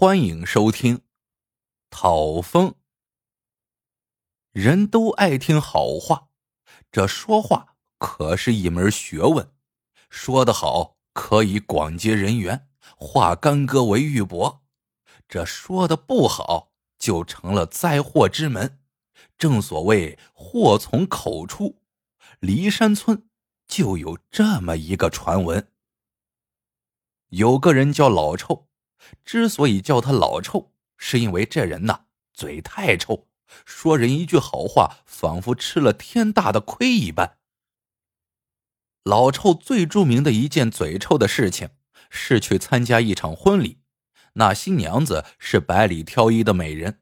欢迎收听《讨风》。人都爱听好话，这说话可是一门学问。说得好，可以广结人缘，化干戈为玉帛；这说的不好，就成了灾祸之门。正所谓“祸从口出”，骊山村就有这么一个传闻：有个人叫老臭。之所以叫他老臭，是因为这人呐嘴太臭，说人一句好话，仿佛吃了天大的亏一般。老臭最著名的一件嘴臭的事情，是去参加一场婚礼，那新娘子是百里挑一的美人，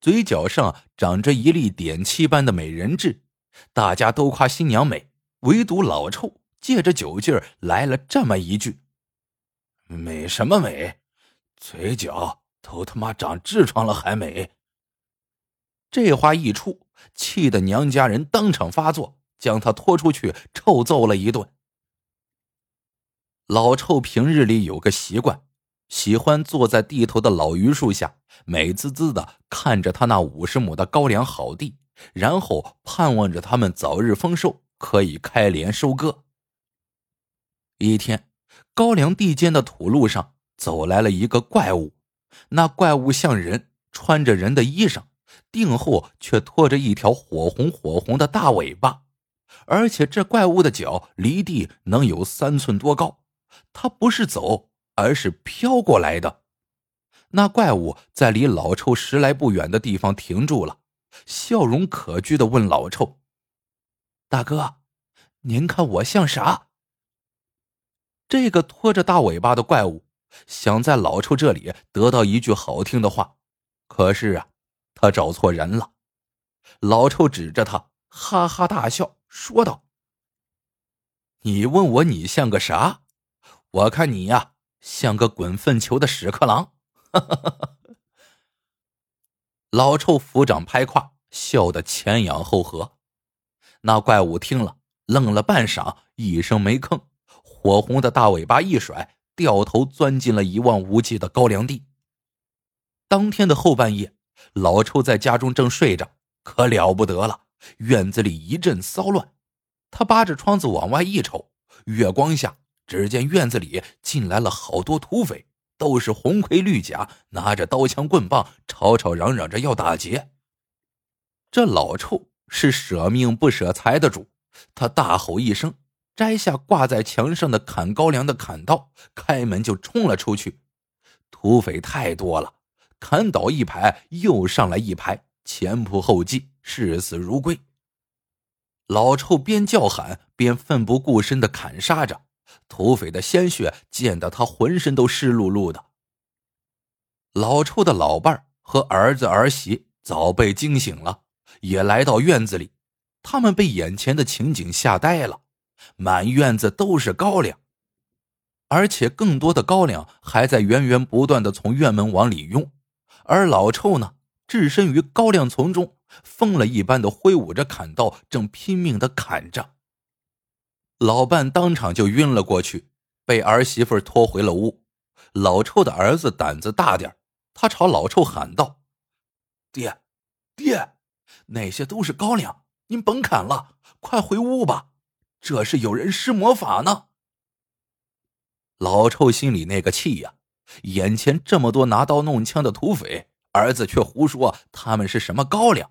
嘴角上长着一粒点漆般的美人痣，大家都夸新娘美，唯独老臭借着酒劲儿来了这么一句：“美什么美？”嘴角都他妈长痔疮了还美！这话一出，气得娘家人当场发作，将他拖出去臭揍了一顿。老臭平日里有个习惯，喜欢坐在地头的老榆树下，美滋滋的看着他那五十亩的高粱好地，然后盼望着他们早日丰收，可以开镰收割。一天，高粱地间的土路上。走来了一个怪物，那怪物像人，穿着人的衣裳，腚后却拖着一条火红火红的大尾巴，而且这怪物的脚离地能有三寸多高，它不是走，而是飘过来的。那怪物在离老臭十来步远的地方停住了，笑容可掬的问老臭：“大哥，您看我像啥？”这个拖着大尾巴的怪物。想在老臭这里得到一句好听的话，可是啊，他找错人了。老臭指着他，哈哈大笑，说道：“你问我你像个啥？我看你呀，像个滚粪球的屎壳郎哈哈哈哈。”老臭抚掌拍胯，笑得前仰后合。那怪物听了，愣了半晌，一声没吭，火红的大尾巴一甩。掉头钻进了一望无际的高粱地。当天的后半夜，老臭在家中正睡着，可了不得了，院子里一阵骚乱。他扒着窗子往外一瞅，月光下，只见院子里进来了好多土匪，都是红盔绿甲，拿着刀枪棍棒，吵吵嚷嚷着要打劫。这老臭是舍命不舍财的主，他大吼一声。摘下挂在墙上的砍高粱的砍刀，开门就冲了出去。土匪太多了，砍倒一排又上来一排，前仆后继，视死如归。老臭边叫喊边奋不顾身的砍杀着，土匪的鲜血溅得他浑身都湿漉漉的。老臭的老伴和儿子儿媳早被惊醒了，也来到院子里，他们被眼前的情景吓呆了。满院子都是高粱，而且更多的高粱还在源源不断的从院门往里涌，而老臭呢，置身于高粱丛中，疯了一般的挥舞着砍刀，正拼命的砍着。老伴当场就晕了过去，被儿媳妇拖回了屋。老臭的儿子胆子大点他朝老臭喊道：“爹，爹，那些都是高粱，您甭砍了，快回屋吧。”这是有人施魔法呢！老臭心里那个气呀！眼前这么多拿刀弄枪的土匪，儿子却胡说他们是什么高粱？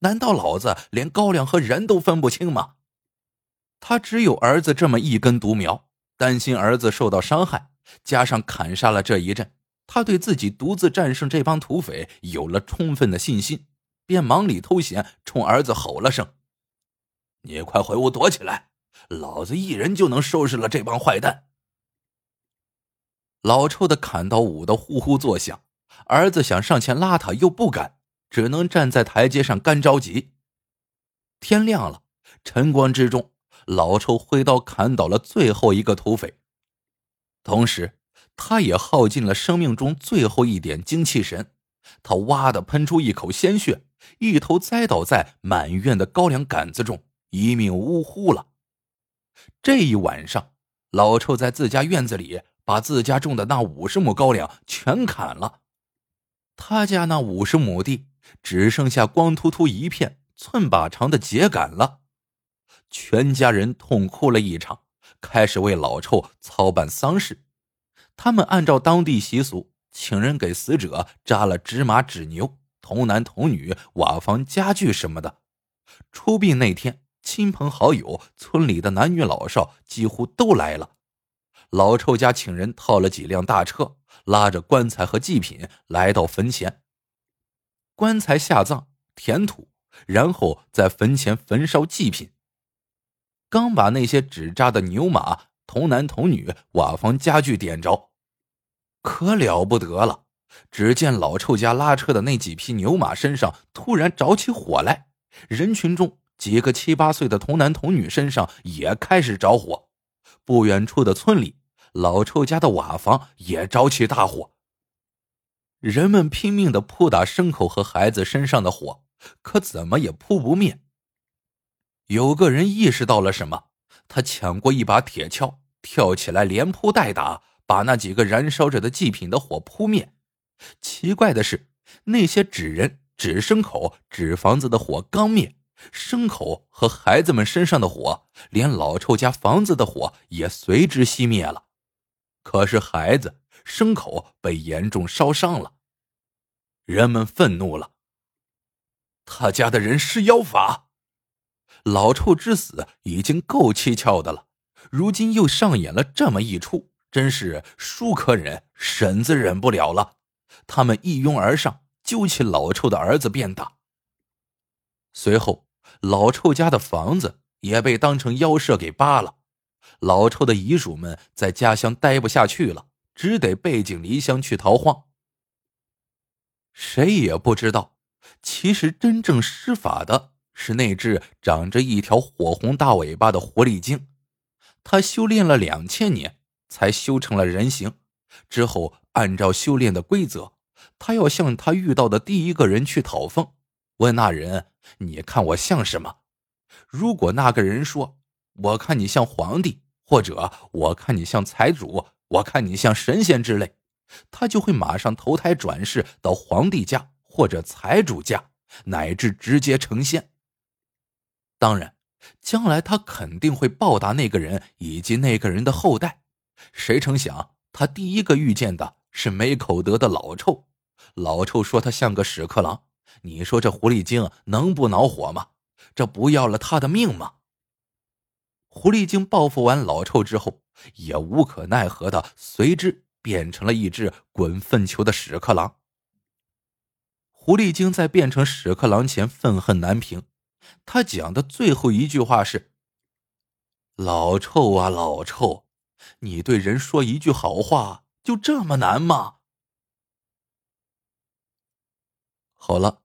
难道老子连高粱和人都分不清吗？他只有儿子这么一根独苗，担心儿子受到伤害，加上砍杀了这一阵，他对自己独自战胜这帮土匪有了充分的信心，便忙里偷闲，冲儿子吼了声：“你快回屋躲起来！”老子一人就能收拾了这帮坏蛋。老臭的砍刀舞得呼呼作响，儿子想上前拉他又不敢，只能站在台阶上干着急。天亮了，晨光之中，老臭挥刀砍倒了最后一个土匪，同时他也耗尽了生命中最后一点精气神。他哇的喷出一口鲜血，一头栽倒在满院的高粱杆子中，一命呜呼了。这一晚上，老臭在自家院子里把自家种的那五十亩高粱全砍了。他家那五十亩地只剩下光秃秃一片、寸把长的秸秆了。全家人痛哭了一场，开始为老臭操办丧事。他们按照当地习俗，请人给死者扎了纸马、纸牛、童男童女、瓦房、家具什么的。出殡那天，亲朋好友、村里的男女老少几乎都来了。老臭家请人套了几辆大车，拉着棺材和祭品来到坟前。棺材下葬，填土，然后在坟前焚烧祭品。刚把那些纸扎的牛马、童男童女、瓦房家具点着，可了不得了！只见老臭家拉车的那几匹牛马身上突然着起火来，人群中几个七八岁的童男童女身上也开始着火。不远处的村里，老臭家的瓦房也着起大火。人们拼命的扑打牲口和孩子身上的火，可怎么也扑不灭。有个人意识到了什么，他抢过一把铁锹，跳起来连扑带打，把那几个燃烧着的祭品的火扑灭。奇怪的是，那些纸人、纸牲口、纸房子的火刚灭，牲口和孩子们身上的火，连老臭家房子的火也随之熄灭了。可是孩子、牲口被严重烧伤了。人们愤怒了，他家的人施妖法。老臭之死已经够蹊跷的了，如今又上演了这么一出，真是叔可忍，婶子忍不了了。他们一拥而上，揪起老臭的儿子便打。随后，老臭家的房子也被当成妖舍给扒了。老臭的遗属们在家乡待不下去了，只得背井离乡去逃荒。谁也不知道，其实真正施法的。是那只长着一条火红大尾巴的狐狸精，他修炼了两千年才修成了人形。之后，按照修炼的规则，他要向他遇到的第一个人去讨封，问那人：“你看我像什么？”如果那个人说：“我看你像皇帝，或者我看你像财主，我看你像神仙之类”，他就会马上投胎转世到皇帝家或者财主家，乃至直接成仙。当然，将来他肯定会报答那个人以及那个人的后代。谁成想，他第一个遇见的是没口德的老臭。老臭说他像个屎壳郎。你说这狐狸精能不恼火吗？这不要了他的命吗？狐狸精报复完老臭之后，也无可奈何的随之变成了一只滚粪球的屎壳郎。狐狸精在变成屎壳郎前愤恨难平。他讲的最后一句话是：“老臭啊，老臭，你对人说一句好话就这么难吗？”好了，